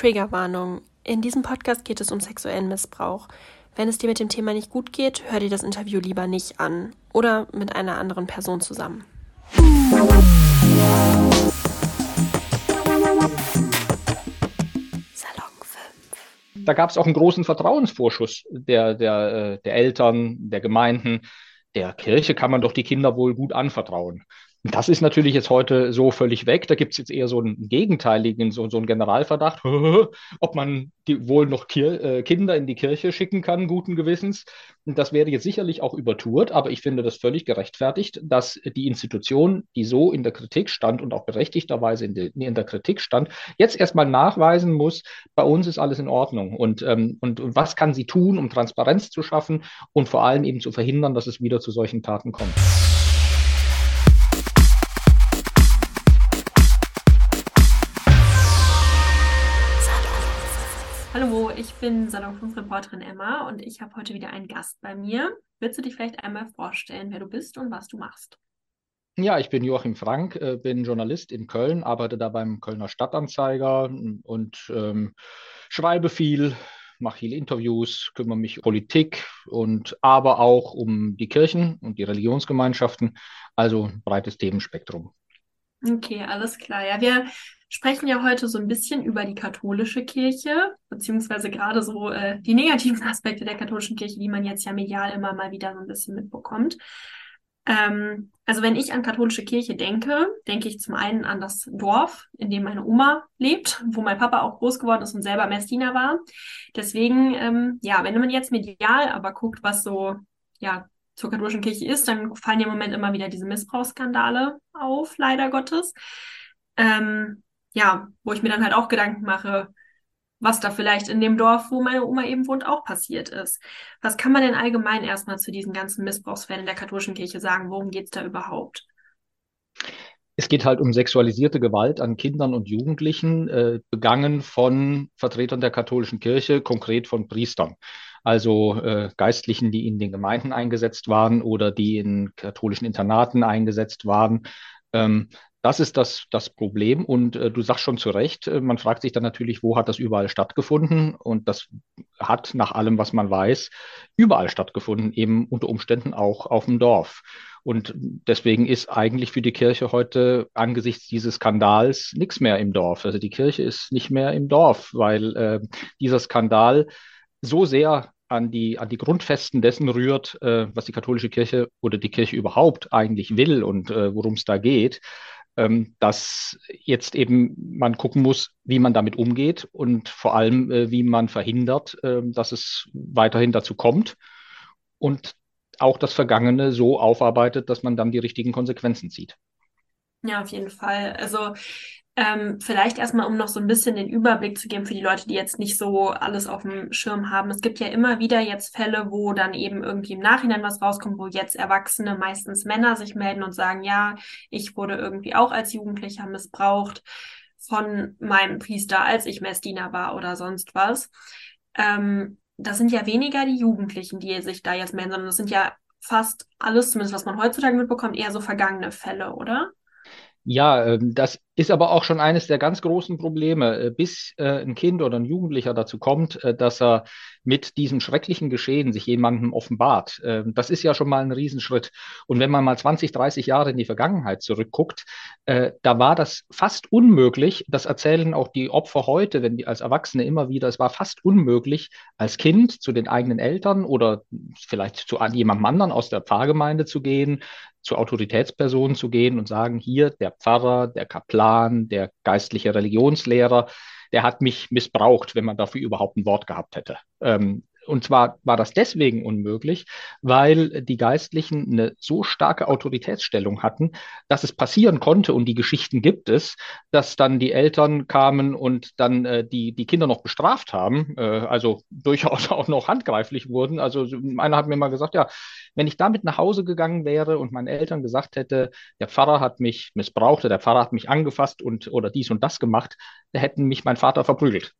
Triggerwarnung. In diesem Podcast geht es um sexuellen Missbrauch. Wenn es dir mit dem Thema nicht gut geht, hör dir das Interview lieber nicht an oder mit einer anderen Person zusammen. Salon 5. Da gab es auch einen großen Vertrauensvorschuss der, der, äh, der Eltern, der Gemeinden. Der Kirche kann man doch die Kinder wohl gut anvertrauen. Das ist natürlich jetzt heute so völlig weg. Da gibt es jetzt eher so einen gegenteiligen, so, so einen Generalverdacht, ob man die, wohl noch Kir äh, Kinder in die Kirche schicken kann, guten Gewissens. Das wäre jetzt sicherlich auch übertourt, aber ich finde das völlig gerechtfertigt, dass die Institution, die so in der Kritik stand und auch berechtigterweise in, de, in der Kritik stand, jetzt erstmal nachweisen muss, bei uns ist alles in Ordnung. Und, ähm, und, und was kann sie tun, um Transparenz zu schaffen und vor allem eben zu verhindern, dass es wieder zu solchen Taten kommt. Ich bin Salon 5 Reporterin Emma und ich habe heute wieder einen Gast bei mir. Willst du dich vielleicht einmal vorstellen, wer du bist und was du machst? Ja, ich bin Joachim Frank, äh, bin Journalist in Köln, arbeite da beim Kölner Stadtanzeiger und ähm, schreibe viel, mache viele Interviews, kümmere mich um Politik und aber auch um die Kirchen und die Religionsgemeinschaften, also ein breites Themenspektrum. Okay, alles klar. Ja, wir sprechen ja heute so ein bisschen über die katholische Kirche, beziehungsweise gerade so äh, die negativen Aspekte der katholischen Kirche, die man jetzt ja medial immer mal wieder so ein bisschen mitbekommt. Ähm, also wenn ich an katholische Kirche denke, denke ich zum einen an das Dorf, in dem meine Oma lebt, wo mein Papa auch groß geworden ist und selber Messdiener war. Deswegen, ähm, ja, wenn man jetzt medial aber guckt, was so ja zur katholischen Kirche ist, dann fallen ja im Moment immer wieder diese Missbrauchsskandale auf, leider Gottes. Ähm, ja, wo ich mir dann halt auch Gedanken mache, was da vielleicht in dem Dorf, wo meine Oma eben wohnt, auch passiert ist. Was kann man denn allgemein erstmal zu diesen ganzen Missbrauchsfällen der katholischen Kirche sagen? Worum geht es da überhaupt? Es geht halt um sexualisierte Gewalt an Kindern und Jugendlichen, äh, begangen von Vertretern der katholischen Kirche, konkret von Priestern. Also äh, Geistlichen, die in den Gemeinden eingesetzt waren oder die in katholischen Internaten eingesetzt waren. Ähm, das ist das, das Problem. Und äh, du sagst schon zu Recht, äh, man fragt sich dann natürlich, wo hat das überall stattgefunden? Und das hat nach allem, was man weiß, überall stattgefunden, eben unter Umständen auch auf dem Dorf. Und deswegen ist eigentlich für die Kirche heute angesichts dieses Skandals nichts mehr im Dorf. Also die Kirche ist nicht mehr im Dorf, weil äh, dieser Skandal so sehr an die, an die Grundfesten dessen rührt, äh, was die katholische Kirche oder die Kirche überhaupt eigentlich will und äh, worum es da geht, ähm, dass jetzt eben man gucken muss, wie man damit umgeht und vor allem, äh, wie man verhindert, äh, dass es weiterhin dazu kommt und auch das Vergangene so aufarbeitet, dass man dann die richtigen Konsequenzen zieht. Ja, auf jeden Fall. Also ähm, vielleicht erstmal, um noch so ein bisschen den Überblick zu geben für die Leute, die jetzt nicht so alles auf dem Schirm haben. Es gibt ja immer wieder jetzt Fälle, wo dann eben irgendwie im Nachhinein was rauskommt, wo jetzt Erwachsene, meistens Männer, sich melden und sagen, ja, ich wurde irgendwie auch als Jugendlicher missbraucht von meinem Priester, als ich Messdiener war oder sonst was. Ähm, das sind ja weniger die Jugendlichen, die sich da jetzt melden, sondern das sind ja fast alles, zumindest was man heutzutage mitbekommt, eher so vergangene Fälle, oder? Ja, ähm, das ist aber auch schon eines der ganz großen Probleme, äh, bis äh, ein Kind oder ein Jugendlicher dazu kommt, äh, dass er mit diesem schrecklichen Geschehen sich jemandem offenbart. Ähm, das ist ja schon mal ein Riesenschritt. Und wenn man mal 20, 30 Jahre in die Vergangenheit zurückguckt, da war das fast unmöglich. Das erzählen auch die Opfer heute, wenn die als Erwachsene immer wieder, es war fast unmöglich, als Kind zu den eigenen Eltern oder vielleicht zu jemandem anderen aus der Pfarrgemeinde zu gehen, zu Autoritätspersonen zu gehen und sagen, hier der Pfarrer, der Kaplan, der geistliche Religionslehrer, der hat mich missbraucht, wenn man dafür überhaupt ein Wort gehabt hätte. Ähm, und zwar war das deswegen unmöglich, weil die Geistlichen eine so starke Autoritätsstellung hatten, dass es passieren konnte, und die Geschichten gibt es, dass dann die Eltern kamen und dann äh, die, die Kinder noch bestraft haben, äh, also durchaus auch noch handgreiflich wurden. Also einer hat mir mal gesagt, ja, wenn ich damit nach Hause gegangen wäre und meinen Eltern gesagt hätte, der Pfarrer hat mich missbraucht, der Pfarrer hat mich angefasst und oder dies und das gemacht, da hätten mich mein Vater verprügelt.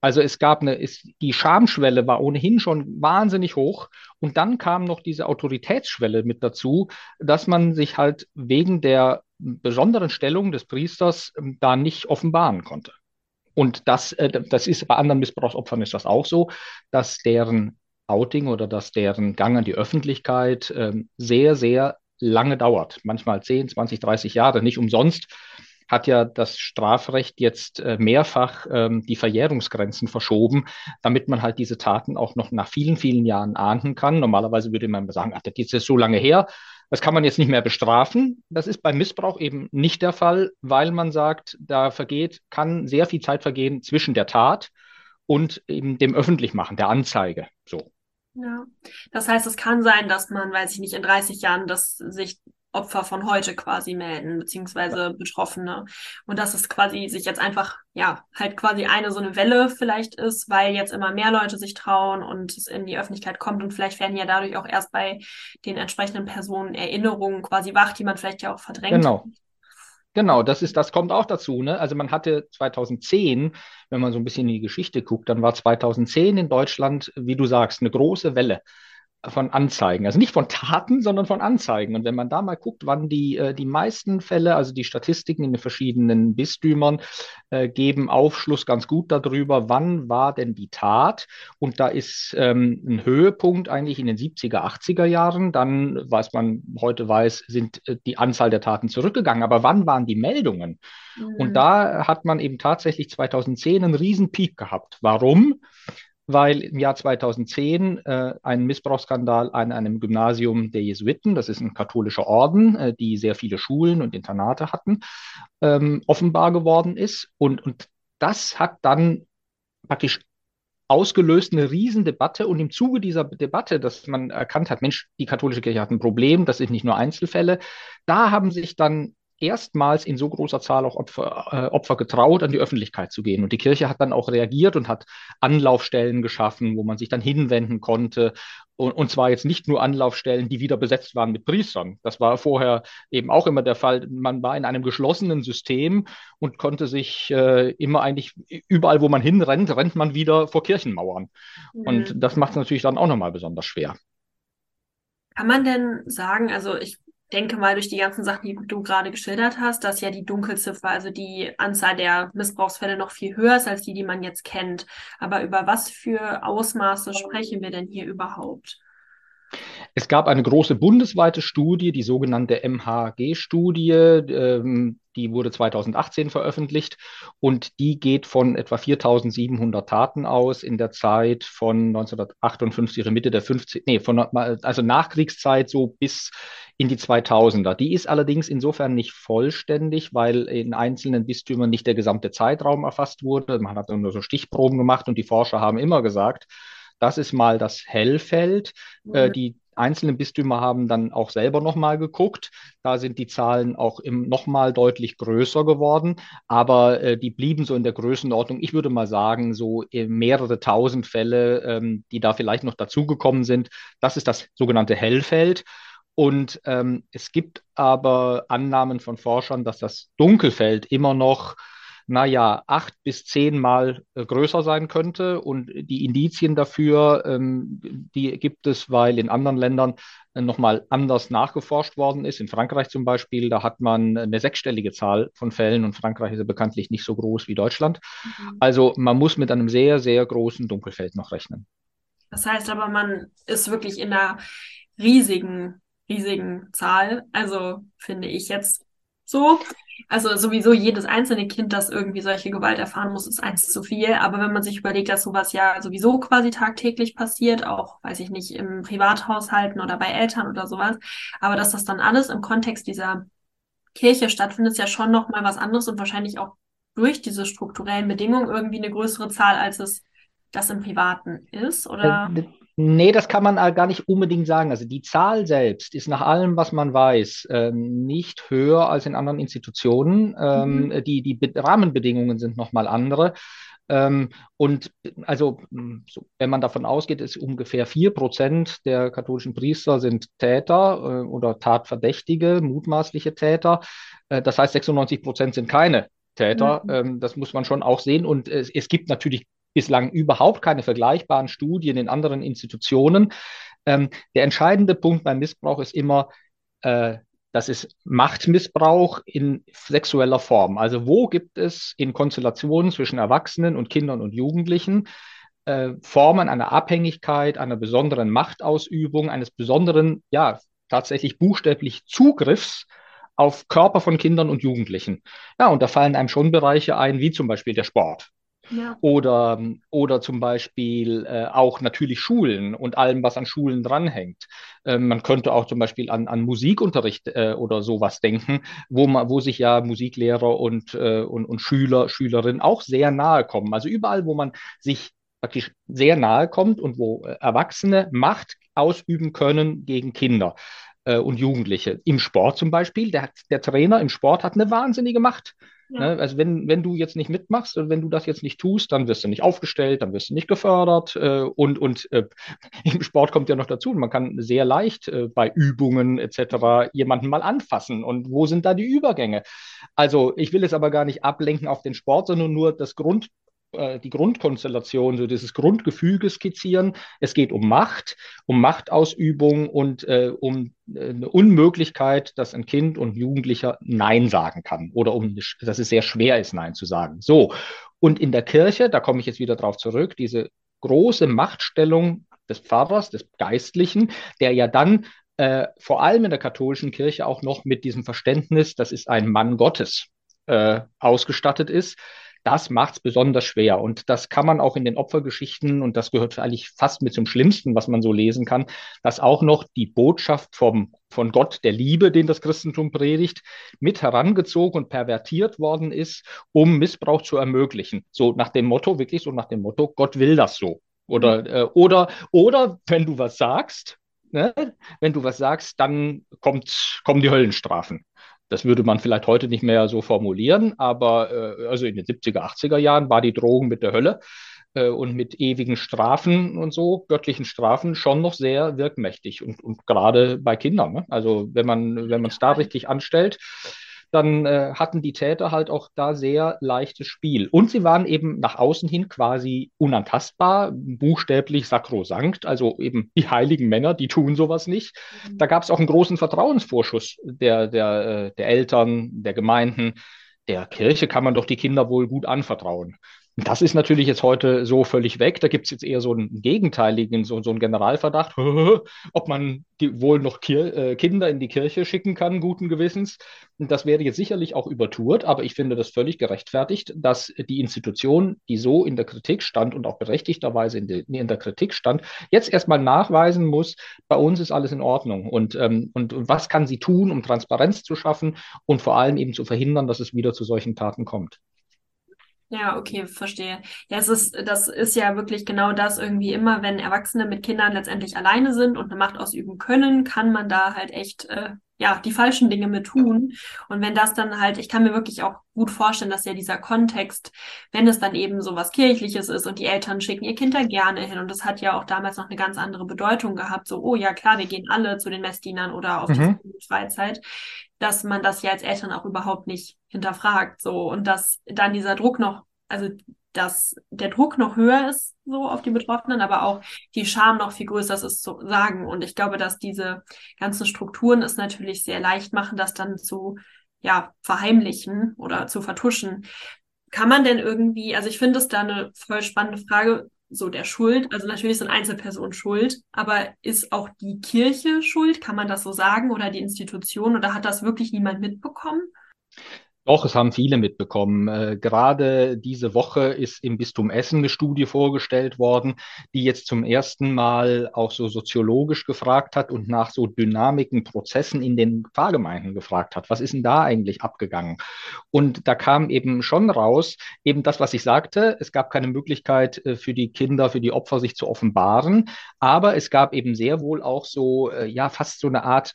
Also es gab eine, es, die Schamschwelle war ohnehin schon wahnsinnig hoch und dann kam noch diese Autoritätsschwelle mit dazu, dass man sich halt wegen der besonderen Stellung des Priesters ähm, da nicht offenbaren konnte. Und das, äh, das ist bei anderen Missbrauchsopfern ist das auch so, dass deren Outing oder dass deren Gang an die Öffentlichkeit äh, sehr, sehr lange dauert. Manchmal 10, 20, 30 Jahre. Nicht umsonst hat ja das Strafrecht jetzt äh, mehrfach ähm, die Verjährungsgrenzen verschoben, damit man halt diese Taten auch noch nach vielen, vielen Jahren ahnden kann. Normalerweise würde man sagen, ach, das ist jetzt so lange her, das kann man jetzt nicht mehr bestrafen. Das ist beim Missbrauch eben nicht der Fall, weil man sagt, da vergeht, kann sehr viel Zeit vergehen zwischen der Tat und eben dem Öffentlichmachen, der Anzeige. So. Ja, das heißt, es kann sein, dass man, weiß ich nicht, in 30 Jahren, dass sich Opfer von heute quasi melden, beziehungsweise Betroffene. Und dass es quasi sich jetzt einfach, ja, halt quasi eine so eine Welle vielleicht ist, weil jetzt immer mehr Leute sich trauen und es in die Öffentlichkeit kommt und vielleicht werden ja dadurch auch erst bei den entsprechenden Personen Erinnerungen quasi wach, die man vielleicht ja auch verdrängt. Genau. Genau, das ist, das kommt auch dazu. Ne? Also man hatte 2010, wenn man so ein bisschen in die Geschichte guckt, dann war 2010 in Deutschland, wie du sagst, eine große Welle von Anzeigen. Also nicht von Taten, sondern von Anzeigen. Und wenn man da mal guckt, wann die, äh, die meisten Fälle, also die Statistiken in den verschiedenen Bistümern, äh, geben Aufschluss ganz gut darüber, wann war denn die Tat. Und da ist ähm, ein Höhepunkt eigentlich in den 70er, 80er Jahren. Dann, was man heute weiß, sind äh, die Anzahl der Taten zurückgegangen. Aber wann waren die Meldungen? Mhm. Und da hat man eben tatsächlich 2010 einen riesen Peak gehabt. Warum? Weil im Jahr 2010 äh, ein Missbrauchsskandal an einem Gymnasium der Jesuiten, das ist ein katholischer Orden, äh, die sehr viele Schulen und Internate hatten, ähm, offenbar geworden ist. Und, und das hat dann praktisch ausgelöst eine Riesendebatte und im Zuge dieser Debatte, dass man erkannt hat, Mensch, die katholische Kirche hat ein Problem, das sind nicht nur Einzelfälle, da haben sich dann erstmals in so großer Zahl auch Opfer, äh, Opfer getraut, an die Öffentlichkeit zu gehen. Und die Kirche hat dann auch reagiert und hat Anlaufstellen geschaffen, wo man sich dann hinwenden konnte. Und, und zwar jetzt nicht nur Anlaufstellen, die wieder besetzt waren mit Priestern. Das war vorher eben auch immer der Fall. Man war in einem geschlossenen System und konnte sich äh, immer eigentlich überall, wo man hinrennt, rennt man wieder vor Kirchenmauern. Mhm. Und das macht es natürlich dann auch nochmal besonders schwer. Kann man denn sagen, also ich denke mal durch die ganzen Sachen, die du gerade geschildert hast, dass ja die Dunkelziffer, also die Anzahl der Missbrauchsfälle noch viel höher ist als die, die man jetzt kennt. Aber über was für Ausmaße sprechen wir denn hier überhaupt? Es gab eine große bundesweite Studie, die sogenannte MHG-Studie, ähm, die wurde 2018 veröffentlicht und die geht von etwa 4700 Taten aus in der Zeit von 1958, Mitte der 50, nee, von, also Nachkriegszeit so bis in die 2000er. Die ist allerdings insofern nicht vollständig, weil in einzelnen Bistümern nicht der gesamte Zeitraum erfasst wurde. Man hat nur so Stichproben gemacht und die Forscher haben immer gesagt, das ist mal das Hellfeld. Mhm. Äh, die einzelnen Bistümer haben dann auch selber nochmal geguckt. Da sind die Zahlen auch nochmal deutlich größer geworden, aber äh, die blieben so in der Größenordnung. Ich würde mal sagen, so mehrere tausend Fälle, ähm, die da vielleicht noch dazugekommen sind. Das ist das sogenannte Hellfeld. Und ähm, es gibt aber Annahmen von Forschern, dass das Dunkelfeld immer noch naja, acht bis zehnmal äh, größer sein könnte. Und die Indizien dafür, ähm, die gibt es, weil in anderen Ländern äh, nochmal anders nachgeforscht worden ist. In Frankreich zum Beispiel, da hat man eine sechsstellige Zahl von Fällen und Frankreich ist ja bekanntlich nicht so groß wie Deutschland. Mhm. Also man muss mit einem sehr, sehr großen Dunkelfeld noch rechnen. Das heißt aber, man ist wirklich in einer riesigen, riesigen Zahl. Also finde ich jetzt so. Also sowieso jedes einzelne Kind, das irgendwie solche Gewalt erfahren muss, ist eins zu viel. Aber wenn man sich überlegt, dass sowas ja sowieso quasi tagtäglich passiert, auch, weiß ich nicht, im Privathaushalten oder bei Eltern oder sowas, aber dass das dann alles im Kontext dieser Kirche stattfindet, ist ja schon nochmal was anderes und wahrscheinlich auch durch diese strukturellen Bedingungen irgendwie eine größere Zahl, als es das im Privaten ist, oder? Äh, Nee, das kann man gar nicht unbedingt sagen. Also die Zahl selbst ist nach allem, was man weiß, ähm, nicht höher als in anderen Institutionen. Ähm, mhm. Die, die Rahmenbedingungen sind nochmal andere. Ähm, und also, so, wenn man davon ausgeht, ist ungefähr vier Prozent der katholischen Priester sind Täter äh, oder Tatverdächtige, mutmaßliche Täter. Äh, das heißt, 96 Prozent sind keine Täter. Mhm. Das muss man schon auch sehen. Und es, es gibt natürlich bislang überhaupt keine vergleichbaren Studien in anderen Institutionen. Ähm, der entscheidende Punkt beim Missbrauch ist immer, äh, Das ist Machtmissbrauch in sexueller Form. Also wo gibt es in Konstellationen zwischen Erwachsenen und Kindern und Jugendlichen äh, Formen einer Abhängigkeit, einer besonderen Machtausübung, eines besonderen, ja, tatsächlich buchstäblich Zugriffs auf Körper von Kindern und Jugendlichen. Ja, und da fallen einem schon Bereiche ein, wie zum Beispiel der Sport. Oder, oder zum Beispiel äh, auch natürlich Schulen und allem, was an Schulen dranhängt. Äh, man könnte auch zum Beispiel an, an Musikunterricht äh, oder sowas denken, wo, man, wo sich ja Musiklehrer und, äh, und, und Schüler, Schülerinnen auch sehr nahe kommen. Also überall, wo man sich praktisch sehr nahe kommt und wo äh, Erwachsene Macht ausüben können gegen Kinder äh, und Jugendliche. Im Sport zum Beispiel, der, der Trainer im Sport hat eine wahnsinnige Macht. Ja. Ne? Also wenn, wenn du jetzt nicht mitmachst und wenn du das jetzt nicht tust, dann wirst du nicht aufgestellt, dann wirst du nicht gefördert äh, und, und äh, im Sport kommt ja noch dazu, man kann sehr leicht äh, bei Übungen etc. jemanden mal anfassen und wo sind da die Übergänge? Also ich will es aber gar nicht ablenken auf den Sport, sondern nur das Grund, die Grundkonstellation, so dieses Grundgefüge skizzieren. Es geht um Macht, um Machtausübung und äh, um äh, eine Unmöglichkeit, dass ein Kind und Jugendlicher Nein sagen kann oder um, dass es sehr schwer ist, Nein zu sagen. So. Und in der Kirche, da komme ich jetzt wieder drauf zurück, diese große Machtstellung des Pfarrers, des Geistlichen, der ja dann äh, vor allem in der katholischen Kirche auch noch mit diesem Verständnis, das ist ein Mann Gottes, äh, ausgestattet ist das macht es besonders schwer. Und das kann man auch in den Opfergeschichten, und das gehört eigentlich fast mit zum Schlimmsten, was man so lesen kann, dass auch noch die Botschaft vom, von Gott der Liebe, den das Christentum predigt, mit herangezogen und pervertiert worden ist, um Missbrauch zu ermöglichen. So nach dem Motto, wirklich so nach dem Motto, Gott will das so. Oder, mhm. äh, oder, oder wenn du was sagst, ne, wenn du was sagst, dann kommt, kommen die Höllenstrafen. Das würde man vielleicht heute nicht mehr so formulieren, aber äh, also in den 70er, 80er Jahren war die Drohung mit der Hölle äh, und mit ewigen Strafen und so, göttlichen Strafen, schon noch sehr wirkmächtig und, und gerade bei Kindern. Ne? Also wenn man wenn man es da richtig anstellt, dann äh, hatten die Täter halt auch da sehr leichtes Spiel. Und sie waren eben nach außen hin quasi unantastbar, buchstäblich sakrosankt, also eben die heiligen Männer, die tun sowas nicht. Mhm. Da gab es auch einen großen Vertrauensvorschuss der, der, äh, der Eltern, der Gemeinden. Der Kirche kann man doch die Kinder wohl gut anvertrauen. Das ist natürlich jetzt heute so völlig weg. Da gibt es jetzt eher so einen gegenteiligen, so, so einen Generalverdacht, ob man die, wohl noch Kir äh, Kinder in die Kirche schicken kann, guten Gewissens. Das wäre jetzt sicherlich auch übertourt, aber ich finde das völlig gerechtfertigt, dass die Institution, die so in der Kritik stand und auch berechtigterweise in, de, in der Kritik stand, jetzt erstmal nachweisen muss, bei uns ist alles in Ordnung. Und, ähm, und was kann sie tun, um Transparenz zu schaffen und vor allem eben zu verhindern, dass es wieder zu solchen Taten kommt. Ja, okay, verstehe. Ja, es ist, das ist ja wirklich genau das irgendwie immer, wenn Erwachsene mit Kindern letztendlich alleine sind und eine Macht ausüben können, kann man da halt echt, äh, ja, die falschen Dinge mit tun. Und wenn das dann halt, ich kann mir wirklich auch gut vorstellen, dass ja dieser Kontext, wenn es dann eben so was Kirchliches ist und die Eltern schicken ihr Kind da gerne hin und das hat ja auch damals noch eine ganz andere Bedeutung gehabt, so, oh ja, klar, wir gehen alle zu den Messdienern oder auf mhm. die Freizeit, dass man das ja als Eltern auch überhaupt nicht hinterfragt, so, und dass dann dieser Druck noch, also, dass der Druck noch höher ist, so auf die Betroffenen, aber auch die Scham noch viel größer ist zu sagen. Und ich glaube, dass diese ganzen Strukturen es natürlich sehr leicht machen, das dann zu ja, verheimlichen oder zu vertuschen. Kann man denn irgendwie, also ich finde es da eine voll spannende Frage, so der Schuld. Also natürlich sind Einzelpersonen schuld, aber ist auch die Kirche schuld? Kann man das so sagen? Oder die Institution? Oder hat das wirklich niemand mitbekommen? Doch, es haben viele mitbekommen. Äh, gerade diese Woche ist im Bistum Essen eine Studie vorgestellt worden, die jetzt zum ersten Mal auch so soziologisch gefragt hat und nach so Dynamiken, Prozessen in den Pfarrgemeinden gefragt hat. Was ist denn da eigentlich abgegangen? Und da kam eben schon raus, eben das, was ich sagte, es gab keine Möglichkeit äh, für die Kinder, für die Opfer sich zu offenbaren, aber es gab eben sehr wohl auch so, äh, ja, fast so eine Art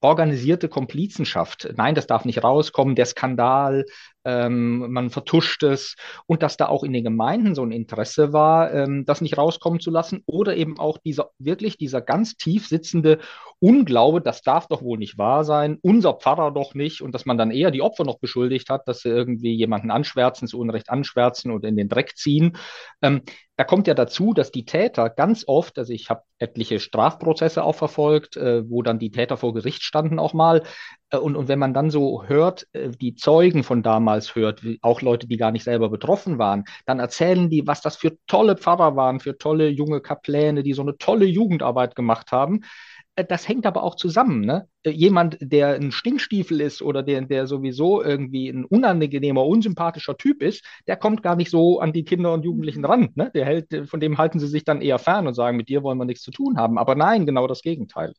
organisierte Komplizenschaft. Nein, das darf nicht rauskommen, der Skandal, ähm, man vertuscht es. Und dass da auch in den Gemeinden so ein Interesse war, ähm, das nicht rauskommen zu lassen. Oder eben auch dieser wirklich dieser ganz tief sitzende Unglaube, das darf doch wohl nicht wahr sein, unser Pfarrer doch nicht. Und dass man dann eher die Opfer noch beschuldigt hat, dass sie irgendwie jemanden anschwärzen, zu Unrecht anschwärzen oder in den Dreck ziehen. Ähm, da kommt ja dazu, dass die Täter ganz oft, also ich habe etliche Strafprozesse auch verfolgt, äh, wo dann die Täter vor Gericht standen auch mal, und, und wenn man dann so hört, äh, die Zeugen von damals hört, auch Leute, die gar nicht selber betroffen waren, dann erzählen die, was das für tolle Pfarrer waren, für tolle junge Kapläne, die so eine tolle Jugendarbeit gemacht haben. Äh, das hängt aber auch zusammen. Ne? Jemand, der ein Stinkstiefel ist oder der, der sowieso irgendwie ein unangenehmer, unsympathischer Typ ist, der kommt gar nicht so an die Kinder und Jugendlichen ran. Ne? Der hält, von dem halten sie sich dann eher fern und sagen, mit dir wollen wir nichts zu tun haben. Aber nein, genau das Gegenteil.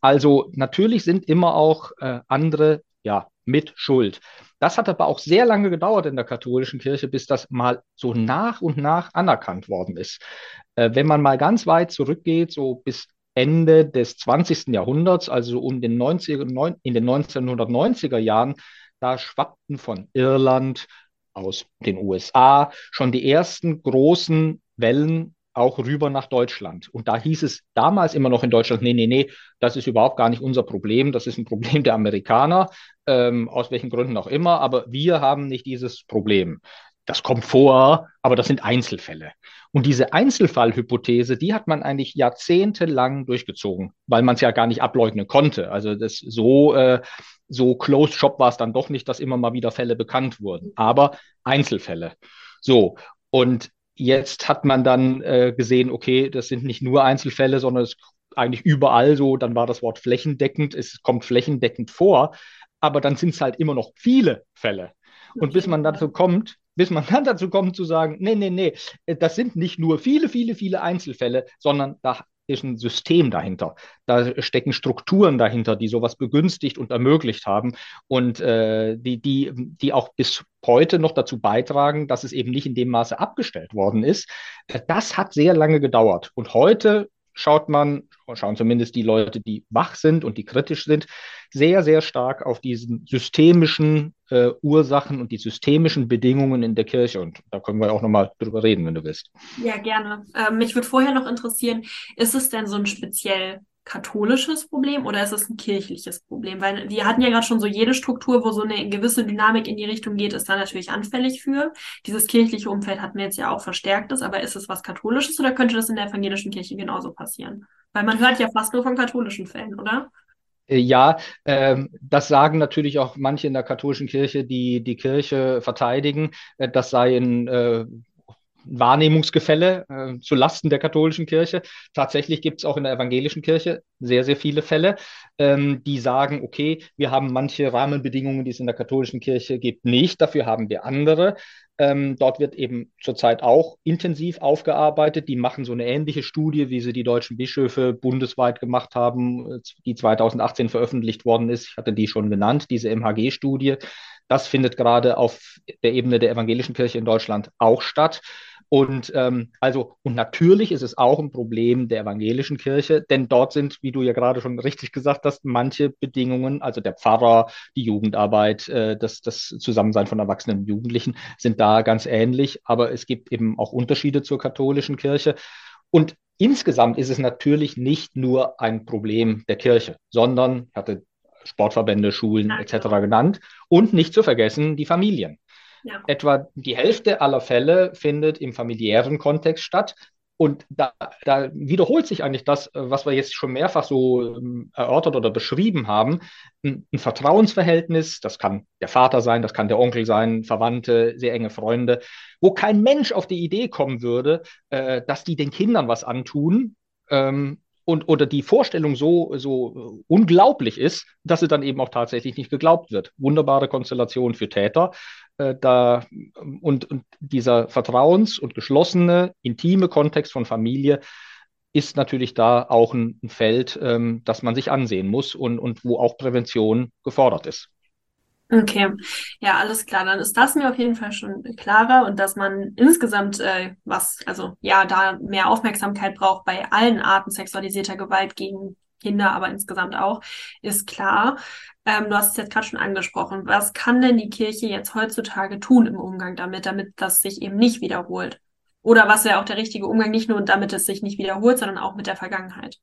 Also natürlich sind immer auch äh, andere ja mit Schuld. Das hat aber auch sehr lange gedauert in der katholischen Kirche, bis das mal so nach und nach anerkannt worden ist. Äh, wenn man mal ganz weit zurückgeht, so bis Ende des 20. Jahrhunderts, also um den 90, in den 1990er Jahren, da schwappten von Irland, aus den USA schon die ersten großen Wellen auch rüber nach Deutschland. Und da hieß es damals immer noch in Deutschland, nee, nee, nee, das ist überhaupt gar nicht unser Problem, das ist ein Problem der Amerikaner, ähm, aus welchen Gründen auch immer, aber wir haben nicht dieses Problem. Das kommt vor, aber das sind Einzelfälle. Und diese Einzelfallhypothese, die hat man eigentlich jahrzehntelang durchgezogen, weil man es ja gar nicht ableugnen konnte. Also das so, äh, so Closed Shop war es dann doch nicht, dass immer mal wieder Fälle bekannt wurden, aber Einzelfälle. So, und Jetzt hat man dann äh, gesehen, okay, das sind nicht nur Einzelfälle, sondern es ist eigentlich überall so, dann war das Wort flächendeckend, es kommt flächendeckend vor, aber dann sind es halt immer noch viele Fälle. Und bis man dazu kommt, bis man dann dazu kommt zu sagen, nee, nee, nee, das sind nicht nur viele, viele, viele Einzelfälle, sondern da ist ein System dahinter. Da stecken Strukturen dahinter, die sowas begünstigt und ermöglicht haben und äh, die, die, die auch bis heute noch dazu beitragen, dass es eben nicht in dem Maße abgestellt worden ist. Das hat sehr lange gedauert. Und heute schaut man, schauen zumindest die Leute, die wach sind und die kritisch sind, sehr, sehr stark auf diesen systemischen äh, Ursachen und die systemischen Bedingungen in der Kirche. Und da können wir auch nochmal drüber reden, wenn du willst. Ja, gerne. Ähm, mich würde vorher noch interessieren, ist es denn so ein speziell katholisches Problem oder ist es ein kirchliches Problem? Weil wir hatten ja gerade schon so jede Struktur, wo so eine gewisse Dynamik in die Richtung geht, ist da natürlich anfällig für. Dieses kirchliche Umfeld hatten wir jetzt ja auch verstärktes, aber ist es was Katholisches oder könnte das in der evangelischen Kirche genauso passieren? Weil man hört ja fast nur von katholischen Fällen, oder? Äh, ja, ähm, das sagen natürlich auch manche in der katholischen Kirche, die die Kirche verteidigen. Äh, das sei ein äh, Wahrnehmungsgefälle äh, zu Lasten der katholischen Kirche. Tatsächlich gibt es auch in der evangelischen Kirche sehr, sehr viele Fälle, ähm, die sagen, okay, wir haben manche Rahmenbedingungen, die es in der katholischen Kirche gibt, nicht, dafür haben wir andere. Ähm, dort wird eben zurzeit auch intensiv aufgearbeitet. Die machen so eine ähnliche Studie, wie sie die deutschen Bischöfe bundesweit gemacht haben, die 2018 veröffentlicht worden ist. Ich hatte die schon genannt, diese MHG-Studie. Das findet gerade auf der Ebene der evangelischen Kirche in Deutschland auch statt. Und ähm, also, und natürlich ist es auch ein Problem der evangelischen Kirche, denn dort sind, wie du ja gerade schon richtig gesagt hast, manche Bedingungen, also der Pfarrer, die Jugendarbeit, äh, das, das Zusammensein von Erwachsenen und Jugendlichen, sind da ganz ähnlich. Aber es gibt eben auch Unterschiede zur katholischen Kirche. Und insgesamt ist es natürlich nicht nur ein Problem der Kirche, sondern, ich hatte Sportverbände, Schulen etc. genannt. Und nicht zu vergessen die Familien. Ja. Etwa die Hälfte aller Fälle findet im familiären Kontext statt. Und da, da, wiederholt sich eigentlich das, was wir jetzt schon mehrfach so ähm, erörtert oder beschrieben haben. Ein, ein, Vertrauensverhältnis, das kann der Vater sein, das kann der Onkel sein, Verwandte, sehr enge Freunde, wo kein Mensch auf die Idee kommen würde, äh, dass die den Kindern was antun, ähm, und oder die Vorstellung so, so unglaublich ist, dass sie dann eben auch tatsächlich nicht geglaubt wird. Wunderbare Konstellation für Täter. Äh, da, und, und dieser vertrauens- und geschlossene, intime Kontext von Familie ist natürlich da auch ein, ein Feld, ähm, das man sich ansehen muss und, und wo auch Prävention gefordert ist. Okay, ja, alles klar. Dann ist das mir auf jeden Fall schon klarer und dass man insgesamt äh, was, also ja, da mehr Aufmerksamkeit braucht bei allen Arten sexualisierter Gewalt gegen Kinder, aber insgesamt auch, ist klar. Ähm, du hast es jetzt gerade schon angesprochen. Was kann denn die Kirche jetzt heutzutage tun im Umgang damit, damit das sich eben nicht wiederholt? Oder was wäre auch der richtige Umgang, nicht nur damit es sich nicht wiederholt, sondern auch mit der Vergangenheit?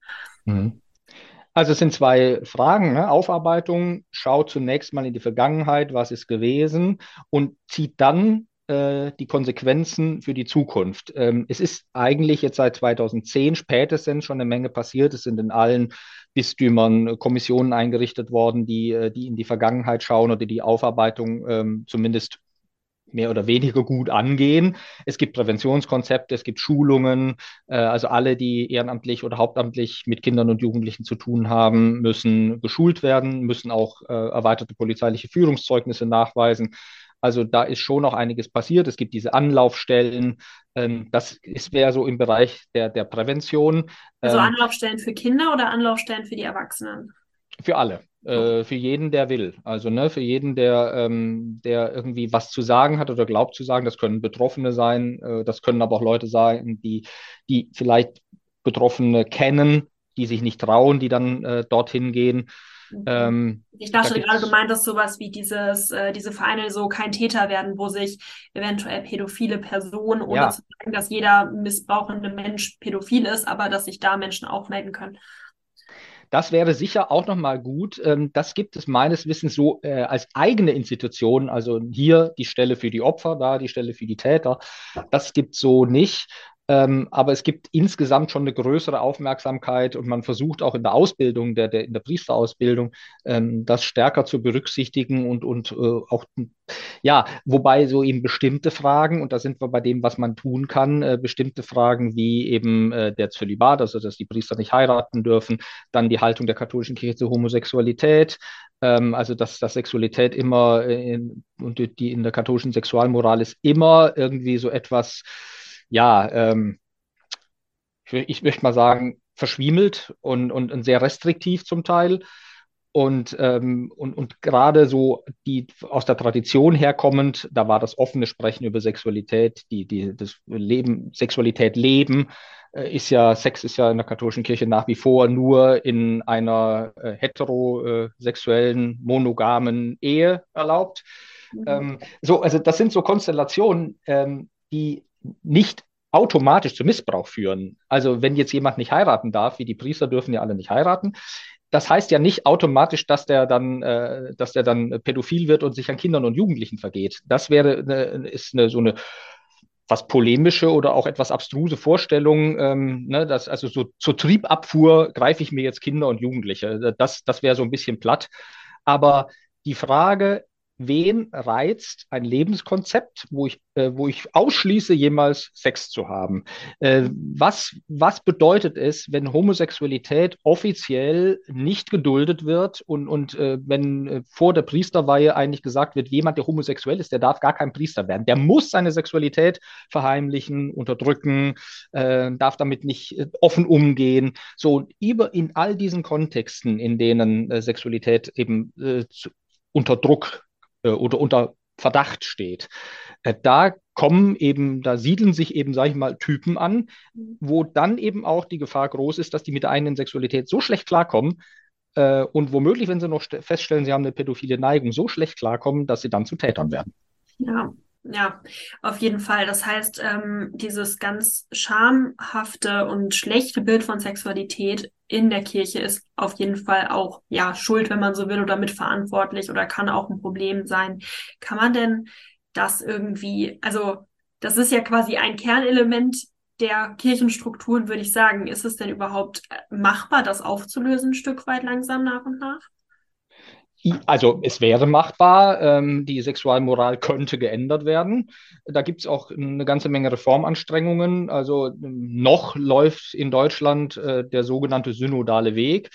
Mhm. Also es sind zwei Fragen. Ne? Aufarbeitung schaut zunächst mal in die Vergangenheit, was ist gewesen und zieht dann äh, die Konsequenzen für die Zukunft. Ähm, es ist eigentlich jetzt seit 2010 spätestens schon eine Menge passiert. Es sind in allen Bistümern Kommissionen eingerichtet worden, die, äh, die in die Vergangenheit schauen oder die Aufarbeitung ähm, zumindest mehr oder weniger gut angehen. Es gibt Präventionskonzepte, es gibt Schulungen. Äh, also alle, die ehrenamtlich oder hauptamtlich mit Kindern und Jugendlichen zu tun haben, müssen geschult werden, müssen auch äh, erweiterte polizeiliche Führungszeugnisse nachweisen. Also da ist schon noch einiges passiert. Es gibt diese Anlaufstellen. Ähm, das wäre so im Bereich der, der Prävention. Also ähm, Anlaufstellen für Kinder oder Anlaufstellen für die Erwachsenen? Für alle. Äh, für jeden, der will. Also ne, für jeden, der, ähm, der irgendwie was zu sagen hat oder glaubt zu sagen. Das können Betroffene sein, äh, das können aber auch Leute sein, die, die vielleicht Betroffene kennen, die sich nicht trauen, die dann äh, dorthin gehen. Mhm. Ähm, ich dachte da gerade, du meintest sowas wie dieses, äh, diese Vereine so kein Täter werden, wo sich eventuell pädophile Personen, ohne ja. zu sagen, dass jeder missbrauchende Mensch pädophil ist, aber dass sich da Menschen auch melden können. Das wäre sicher auch nochmal gut. Ähm, das gibt es meines Wissens so äh, als eigene Institution. Also hier die Stelle für die Opfer, da die Stelle für die Täter. Das gibt es so nicht. Ähm, aber es gibt insgesamt schon eine größere Aufmerksamkeit und man versucht auch in der Ausbildung, der, der in der Priesterausbildung, ähm, das stärker zu berücksichtigen und, und äh, auch, ja, wobei so eben bestimmte Fragen, und da sind wir bei dem, was man tun kann, äh, bestimmte Fragen wie eben äh, der Zölibat, also dass die Priester nicht heiraten dürfen, dann die Haltung der katholischen Kirche zur Homosexualität, ähm, also dass, dass Sexualität immer in, und die in der katholischen Sexualmoral ist immer irgendwie so etwas, ja, ähm, ich, ich, möchte mal sagen, verschwiemelt und, und, und sehr restriktiv zum Teil. Und, ähm, und, und gerade so die aus der Tradition herkommend, da war das offene Sprechen über Sexualität, die, die, das Leben, Sexualität leben, äh, ist ja, Sex ist ja in der katholischen Kirche nach wie vor nur in einer äh, heterosexuellen, monogamen Ehe erlaubt. Mhm. Ähm, so, also das sind so Konstellationen, ähm, die nicht automatisch zu Missbrauch führen. Also wenn jetzt jemand nicht heiraten darf, wie die Priester dürfen ja alle nicht heiraten, das heißt ja nicht automatisch, dass der dann, äh, dass der dann pädophil wird und sich an Kindern und Jugendlichen vergeht. Das wäre eine, ist eine, so eine was polemische oder auch etwas abstruse Vorstellung, ähm, ne, dass also so zur Triebabfuhr greife ich mir jetzt Kinder und Jugendliche. Das, das wäre so ein bisschen platt. Aber die Frage, wen reizt ein Lebenskonzept, wo ich, äh, wo ich ausschließe, jemals Sex zu haben? Äh, was, was bedeutet es, wenn Homosexualität offiziell nicht geduldet wird und, und äh, wenn äh, vor der Priesterweihe eigentlich gesagt wird, jemand, der homosexuell ist, der darf gar kein Priester werden. Der muss seine Sexualität verheimlichen, unterdrücken, äh, darf damit nicht äh, offen umgehen. So, über in all diesen Kontexten, in denen Sexualität eben zu, unter Druck äh, oder unter Verdacht steht. Äh, da kommen eben, da siedeln sich eben, sage ich mal, Typen an, wo dann eben auch die Gefahr groß ist, dass die mit der eigenen Sexualität so schlecht klarkommen äh, und womöglich, wenn sie noch feststellen, sie haben eine pädophile Neigung, so schlecht klarkommen, dass sie dann zu Tätern werden. Ja, ja, auf jeden Fall. Das heißt, ähm, dieses ganz schamhafte und schlechte Bild von Sexualität in der Kirche ist auf jeden Fall auch, ja, schuld, wenn man so will, oder mitverantwortlich oder kann auch ein Problem sein. Kann man denn das irgendwie, also, das ist ja quasi ein Kernelement der Kirchenstrukturen, würde ich sagen. Ist es denn überhaupt äh, machbar, das aufzulösen, ein Stück weit langsam nach und nach? Also es wäre machbar, ähm, die Sexualmoral könnte geändert werden. Da gibt es auch eine ganze Menge Reformanstrengungen. Also noch läuft in Deutschland äh, der sogenannte synodale Weg.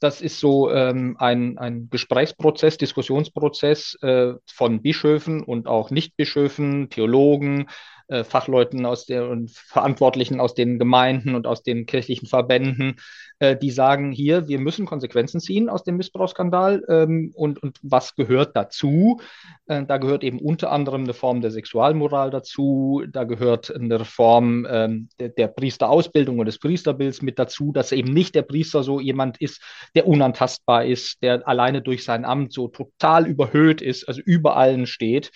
Das ist so ähm, ein, ein Gesprächsprozess, Diskussionsprozess äh, von Bischöfen und auch Nichtbischöfen, Theologen, äh, Fachleuten aus der und Verantwortlichen aus den Gemeinden und aus den kirchlichen Verbänden, äh, die sagen, hier, wir müssen Konsequenzen ziehen aus dem Missbrauchsskandal ähm, und, und was gehört dazu? Äh, da gehört eben unter anderem eine Form der Sexualmoral dazu, da gehört eine Reform ähm, der, der Priesterausbildung und des Priesterbilds mit dazu, dass eben nicht der Priester so jemand ist, der unantastbar ist, der alleine durch sein Amt so total überhöht ist, also über allen steht,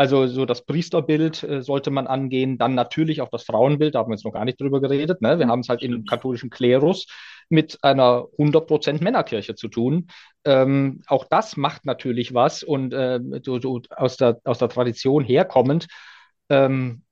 also so das Priesterbild äh, sollte man angehen, dann natürlich auch das Frauenbild, da haben wir jetzt noch gar nicht drüber geredet. Ne? Wir haben es halt im katholischen Klerus mit einer 100% Männerkirche zu tun. Ähm, auch das macht natürlich was und äh, so, so aus, der, aus der Tradition herkommend ähm,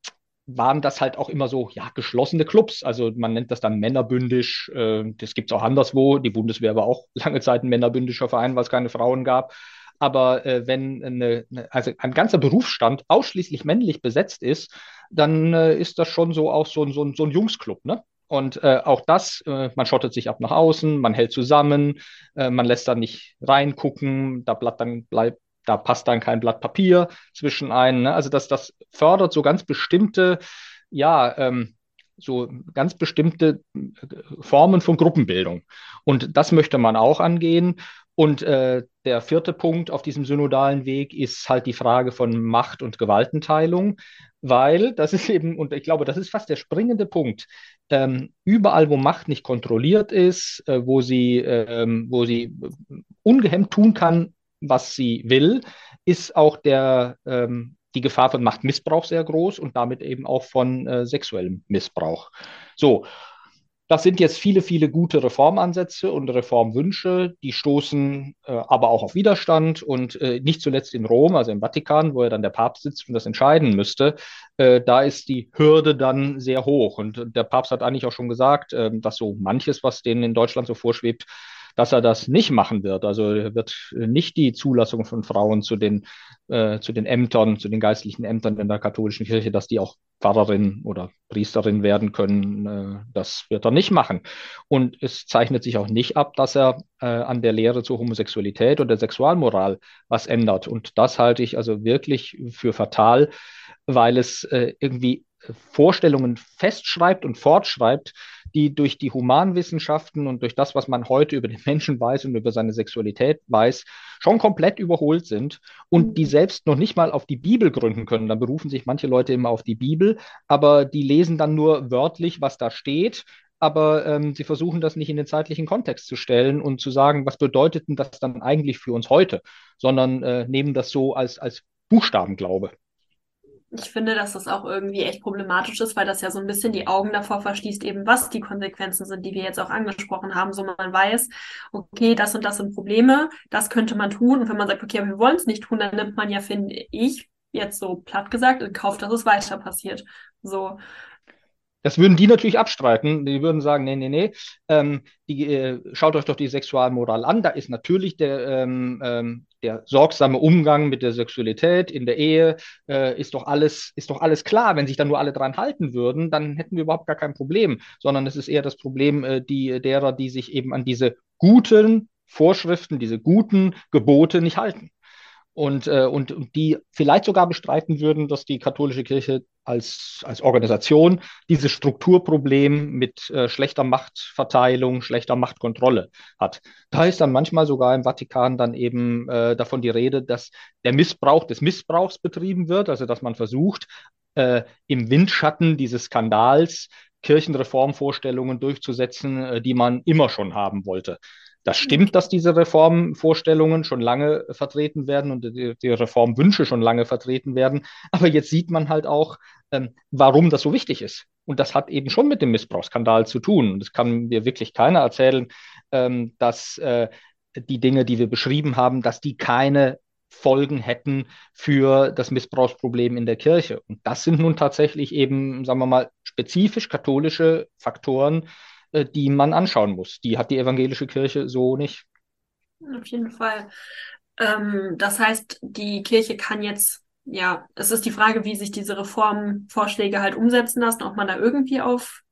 waren das halt auch immer so, ja, geschlossene Clubs. Also man nennt das dann männerbündisch. Äh, das gibt es auch anderswo. Die Bundeswehr war auch lange Zeit ein männerbündischer Verein, weil es keine Frauen gab. Aber äh, wenn eine, also ein ganzer Berufsstand ausschließlich männlich besetzt ist, dann äh, ist das schon so auch so, so, so ein Jungsclub, ne? Und äh, auch das, äh, man schottet sich ab nach außen, man hält zusammen, äh, man lässt da nicht reingucken, da bleibt dann bleibt, da passt dann kein Blatt Papier zwischen ein. Ne? Also das, das fördert so ganz bestimmte, ja, ähm, so ganz bestimmte äh, Formen von Gruppenbildung. Und das möchte man auch angehen. Und äh, der vierte Punkt auf diesem synodalen Weg ist halt die Frage von Macht und Gewaltenteilung, weil das ist eben, und ich glaube, das ist fast der springende Punkt, ähm, überall, wo Macht nicht kontrolliert ist, äh, wo sie, ähm, wo sie ungehemmt tun kann, was sie will, ist auch der, ähm, die Gefahr von Machtmissbrauch sehr groß und damit eben auch von äh, sexuellem Missbrauch. So, das sind jetzt viele, viele gute Reformansätze und Reformwünsche, die stoßen äh, aber auch auf Widerstand und äh, nicht zuletzt in Rom, also im Vatikan, wo ja dann der Papst sitzt und das entscheiden müsste, äh, da ist die Hürde dann sehr hoch. Und der Papst hat eigentlich auch schon gesagt, äh, dass so manches, was denen in Deutschland so vorschwebt, dass er das nicht machen wird. Also er wird nicht die Zulassung von Frauen zu den, äh, zu den Ämtern, zu den geistlichen Ämtern in der katholischen Kirche, dass die auch Pfarrerin oder Priesterin werden können. Äh, das wird er nicht machen. Und es zeichnet sich auch nicht ab, dass er äh, an der Lehre zur Homosexualität oder der Sexualmoral was ändert. Und das halte ich also wirklich für fatal, weil es äh, irgendwie Vorstellungen festschreibt und fortschreibt, die durch die Humanwissenschaften und durch das, was man heute über den Menschen weiß und über seine Sexualität weiß, schon komplett überholt sind und die mhm. selbst noch nicht mal auf die Bibel gründen können. Dann berufen sich manche Leute immer auf die Bibel, aber die lesen dann nur wörtlich, was da steht. Aber ähm, sie versuchen das nicht in den zeitlichen Kontext zu stellen und zu sagen, was bedeutet denn das dann eigentlich für uns heute, sondern äh, nehmen das so als, als Buchstabenglaube ich finde, dass das auch irgendwie echt problematisch ist, weil das ja so ein bisschen die Augen davor verschließt, eben was die Konsequenzen sind, die wir jetzt auch angesprochen haben. So man weiß, okay, das und das sind Probleme, das könnte man tun. Und wenn man sagt, okay, aber wir wollen es nicht tun, dann nimmt man ja, finde ich, jetzt so platt gesagt, in Kauf, dass es weiter passiert. So. Das würden die natürlich abstreiten. Die würden sagen, nee, nee, nee, ähm, die, äh, schaut euch doch die Sexualmoral an. Da ist natürlich der, ähm, ähm, der sorgsame Umgang mit der Sexualität in der Ehe, äh, ist, doch alles, ist doch alles klar. Wenn sich da nur alle dran halten würden, dann hätten wir überhaupt gar kein Problem, sondern es ist eher das Problem äh, die, derer, die sich eben an diese guten Vorschriften, diese guten Gebote nicht halten und, äh, und, und die vielleicht sogar bestreiten würden, dass die katholische Kirche als, als Organisation dieses Strukturproblem mit äh, schlechter Machtverteilung, schlechter Machtkontrolle hat. Da ist dann manchmal sogar im Vatikan dann eben äh, davon die Rede, dass der Missbrauch des Missbrauchs betrieben wird, also dass man versucht, äh, im Windschatten dieses Skandals Kirchenreformvorstellungen durchzusetzen, äh, die man immer schon haben wollte. Das stimmt, dass diese Reformvorstellungen schon lange vertreten werden und die, die Reformwünsche schon lange vertreten werden. Aber jetzt sieht man halt auch, ähm, warum das so wichtig ist. Und das hat eben schon mit dem Missbrauchsskandal zu tun. Und es kann mir wirklich keiner erzählen, ähm, dass äh, die Dinge, die wir beschrieben haben, dass die keine Folgen hätten für das Missbrauchsproblem in der Kirche. Und das sind nun tatsächlich eben, sagen wir mal, spezifisch katholische Faktoren, die man anschauen muss. Die hat die evangelische Kirche so nicht. Auf jeden Fall. Ähm, das heißt, die Kirche kann jetzt, ja, es ist die Frage, wie sich diese Reformvorschläge halt umsetzen lassen, ob man da irgendwie auf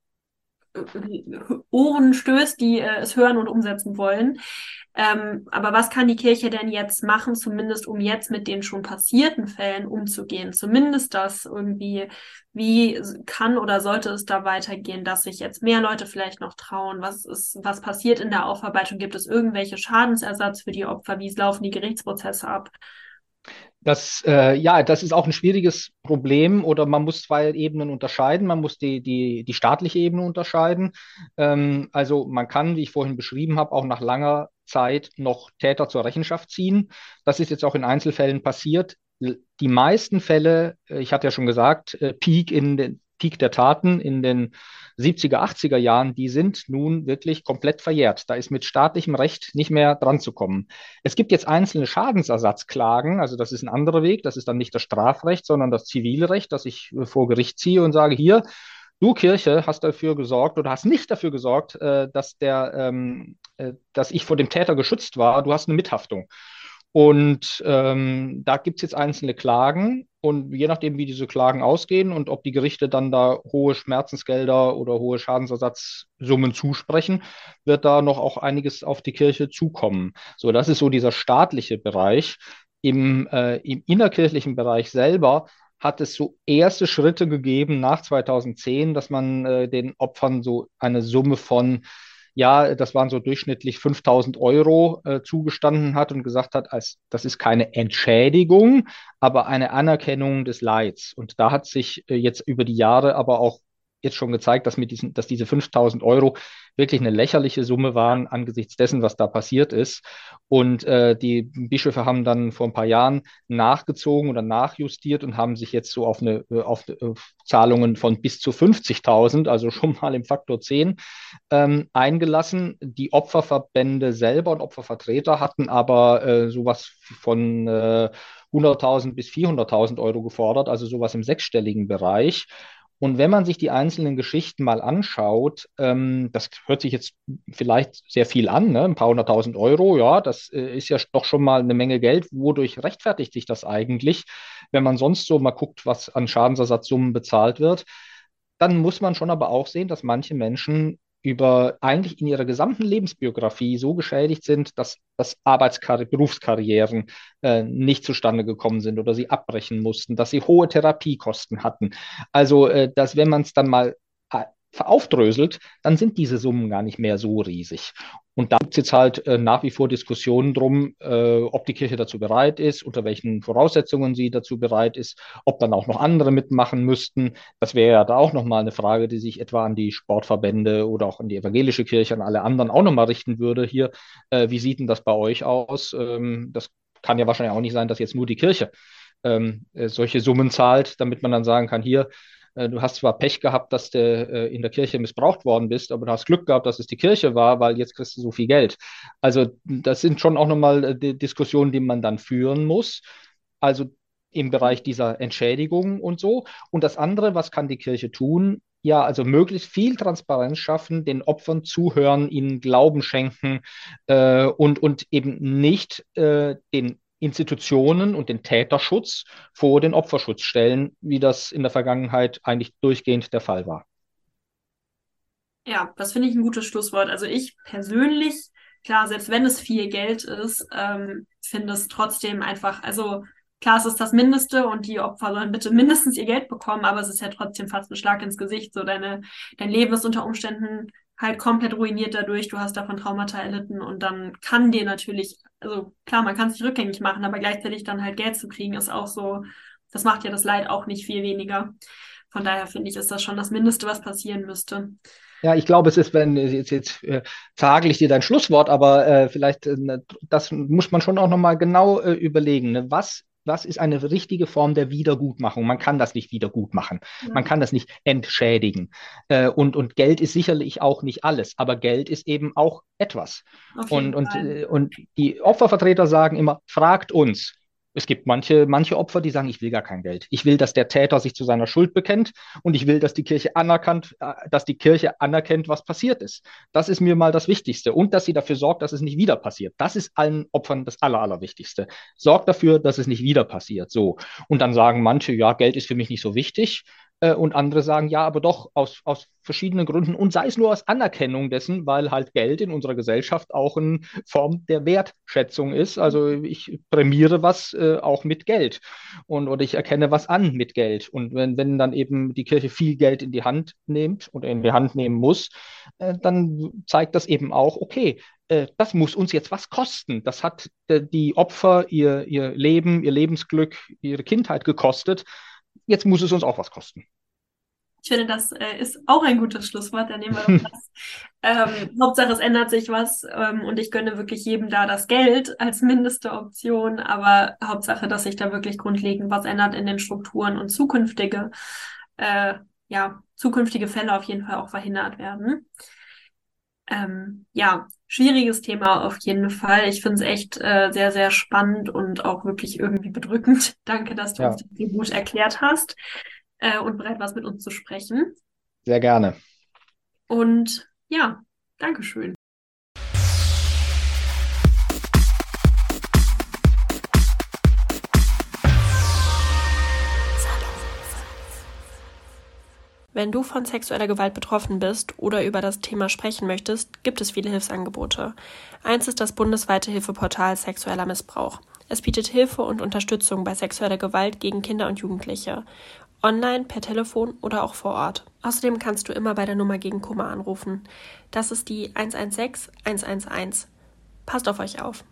Ohren stößt, die äh, es hören und umsetzen wollen. Ähm, aber was kann die Kirche denn jetzt machen, zumindest um jetzt mit den schon passierten Fällen umzugehen? Zumindest das irgendwie, wie kann oder sollte es da weitergehen, dass sich jetzt mehr Leute vielleicht noch trauen? Was ist, was passiert in der Aufarbeitung? Gibt es irgendwelche Schadensersatz für die Opfer? Wie laufen die Gerichtsprozesse ab? Das, äh, ja, das ist auch ein schwieriges Problem oder man muss zwei Ebenen unterscheiden. Man muss die, die, die staatliche Ebene unterscheiden. Ähm, also man kann, wie ich vorhin beschrieben habe, auch nach langer Zeit noch Täter zur Rechenschaft ziehen. Das ist jetzt auch in Einzelfällen passiert. Die meisten Fälle, äh, ich hatte ja schon gesagt, äh, Peak in den Peak der Taten in den 70er, 80er Jahren, die sind nun wirklich komplett verjährt. Da ist mit staatlichem Recht nicht mehr dran zu kommen. Es gibt jetzt einzelne Schadensersatzklagen, also das ist ein anderer Weg, das ist dann nicht das Strafrecht, sondern das Zivilrecht, dass ich vor Gericht ziehe und sage, hier, du Kirche hast dafür gesorgt oder hast nicht dafür gesorgt, äh, dass der, ähm, äh, dass ich vor dem Täter geschützt war, du hast eine Mithaftung. Und ähm, da gibt es jetzt einzelne Klagen und je nachdem, wie diese Klagen ausgehen und ob die Gerichte dann da hohe Schmerzensgelder oder hohe Schadensersatzsummen zusprechen, wird da noch auch einiges auf die Kirche zukommen. So, das ist so dieser staatliche Bereich. Im, äh, im innerkirchlichen Bereich selber hat es so erste Schritte gegeben nach 2010, dass man äh, den Opfern so eine Summe von ja, das waren so durchschnittlich 5000 Euro äh, zugestanden hat und gesagt hat, als, das ist keine Entschädigung, aber eine Anerkennung des Leids. Und da hat sich äh, jetzt über die Jahre aber auch jetzt schon gezeigt, dass, mit diesen, dass diese 5000 Euro wirklich eine lächerliche Summe waren angesichts dessen, was da passiert ist. Und äh, die Bischöfe haben dann vor ein paar Jahren nachgezogen oder nachjustiert und haben sich jetzt so auf, eine, äh, auf, auf äh, Zahlungen von bis zu 50.000, also schon mal im Faktor 10, ähm, eingelassen. Die Opferverbände selber und Opfervertreter hatten aber äh, sowas von äh, 100.000 bis 400.000 Euro gefordert, also sowas im sechsstelligen Bereich. Und wenn man sich die einzelnen Geschichten mal anschaut, ähm, das hört sich jetzt vielleicht sehr viel an, ne? ein paar hunderttausend Euro, ja, das äh, ist ja doch schon mal eine Menge Geld. Wodurch rechtfertigt sich das eigentlich, wenn man sonst so mal guckt, was an Schadensersatzsummen bezahlt wird? Dann muss man schon aber auch sehen, dass manche Menschen über eigentlich in ihrer gesamten Lebensbiografie so geschädigt sind, dass, dass Arbeitskarri Berufskarrieren äh, nicht zustande gekommen sind oder sie abbrechen mussten, dass sie hohe Therapiekosten hatten. Also, äh, dass wenn man es dann mal aufdröselt, dann sind diese Summen gar nicht mehr so riesig. Und da gibt es jetzt halt äh, nach wie vor Diskussionen drum, äh, ob die Kirche dazu bereit ist, unter welchen Voraussetzungen sie dazu bereit ist, ob dann auch noch andere mitmachen müssten. Das wäre ja da auch nochmal eine Frage, die sich etwa an die Sportverbände oder auch an die evangelische Kirche, an alle anderen auch nochmal richten würde. Hier, äh, wie sieht denn das bei euch aus? Ähm, das kann ja wahrscheinlich auch nicht sein, dass jetzt nur die Kirche ähm, äh, solche Summen zahlt, damit man dann sagen kann, hier, du hast zwar Pech gehabt, dass du äh, in der Kirche missbraucht worden bist, aber du hast Glück gehabt, dass es die Kirche war, weil jetzt kriegst du so viel Geld. Also das sind schon auch nochmal äh, Diskussionen, die man dann führen muss. Also im Bereich dieser Entschädigung und so. Und das andere, was kann die Kirche tun? Ja, also möglichst viel Transparenz schaffen, den Opfern zuhören, ihnen Glauben schenken äh, und, und eben nicht äh, den Institutionen und den Täterschutz vor den Opferschutz stellen, wie das in der Vergangenheit eigentlich durchgehend der Fall war. Ja, das finde ich ein gutes Schlusswort. Also ich persönlich, klar, selbst wenn es viel Geld ist, ähm, finde es trotzdem einfach, also klar, es ist das Mindeste und die Opfer sollen bitte mindestens ihr Geld bekommen, aber es ist ja trotzdem fast ein Schlag ins Gesicht. So deine, dein Leben ist unter Umständen halt komplett ruiniert dadurch, du hast davon Traumata erlitten und dann kann dir natürlich, also klar, man kann es nicht rückgängig machen, aber gleichzeitig dann halt Geld zu kriegen, ist auch so, das macht ja das Leid auch nicht viel weniger. Von daher finde ich, ist das schon das Mindeste, was passieren müsste. Ja, ich glaube, es ist, wenn jetzt, jetzt äh, verhagel ich dir dein Schlusswort, aber äh, vielleicht, äh, das muss man schon auch nochmal genau äh, überlegen. Ne? Was was ist eine richtige Form der Wiedergutmachung? Man kann das nicht wiedergutmachen. Ja. Man kann das nicht entschädigen. Äh, und, und Geld ist sicherlich auch nicht alles, aber Geld ist eben auch etwas. Und, und, äh, und die Opfervertreter sagen immer, fragt uns. Es gibt manche, manche Opfer, die sagen, ich will gar kein Geld. Ich will, dass der Täter sich zu seiner Schuld bekennt und ich will, dass die Kirche anerkannt, äh, dass die Kirche anerkennt, was passiert ist. Das ist mir mal das Wichtigste. Und dass sie dafür sorgt, dass es nicht wieder passiert. Das ist allen Opfern das Aller, Allerwichtigste. Sorgt dafür, dass es nicht wieder passiert. So. Und dann sagen manche, ja, Geld ist für mich nicht so wichtig. Äh, und andere sagen, ja, aber doch aus, aus verschiedenen Gründen und sei es nur aus Anerkennung dessen, weil halt Geld in unserer Gesellschaft auch eine Form der Wertschätzung ist. Also ich prämiere was äh, auch mit Geld und oder ich erkenne was an mit Geld. Und wenn, wenn dann eben die Kirche viel Geld in die Hand nimmt oder in die Hand nehmen muss, äh, dann zeigt das eben auch, okay, äh, das muss uns jetzt was kosten. Das hat äh, die Opfer ihr, ihr Leben, ihr Lebensglück, ihre Kindheit gekostet jetzt muss es uns auch was kosten. Ich finde, das äh, ist auch ein gutes Schlusswort. Dann nehmen wir das. ähm, Hauptsache, es ändert sich was ähm, und ich gönne wirklich jedem da das Geld als mindeste Option. Aber Hauptsache, dass sich da wirklich grundlegend was ändert in den Strukturen und zukünftige äh, ja, zukünftige Fälle auf jeden Fall auch verhindert werden. Ähm, ja, schwieriges Thema auf jeden Fall. Ich finde es echt äh, sehr, sehr spannend und auch wirklich irgendwie bedrückend. Danke, dass du ja. uns das so gut erklärt hast äh, und bereit warst, mit uns zu sprechen. Sehr gerne. Und ja, Dankeschön. Wenn du von sexueller Gewalt betroffen bist oder über das Thema sprechen möchtest, gibt es viele Hilfsangebote. Eins ist das bundesweite Hilfeportal Sexueller Missbrauch. Es bietet Hilfe und Unterstützung bei sexueller Gewalt gegen Kinder und Jugendliche. Online, per Telefon oder auch vor Ort. Außerdem kannst du immer bei der Nummer gegen Kummer anrufen. Das ist die 116 111. Passt auf euch auf.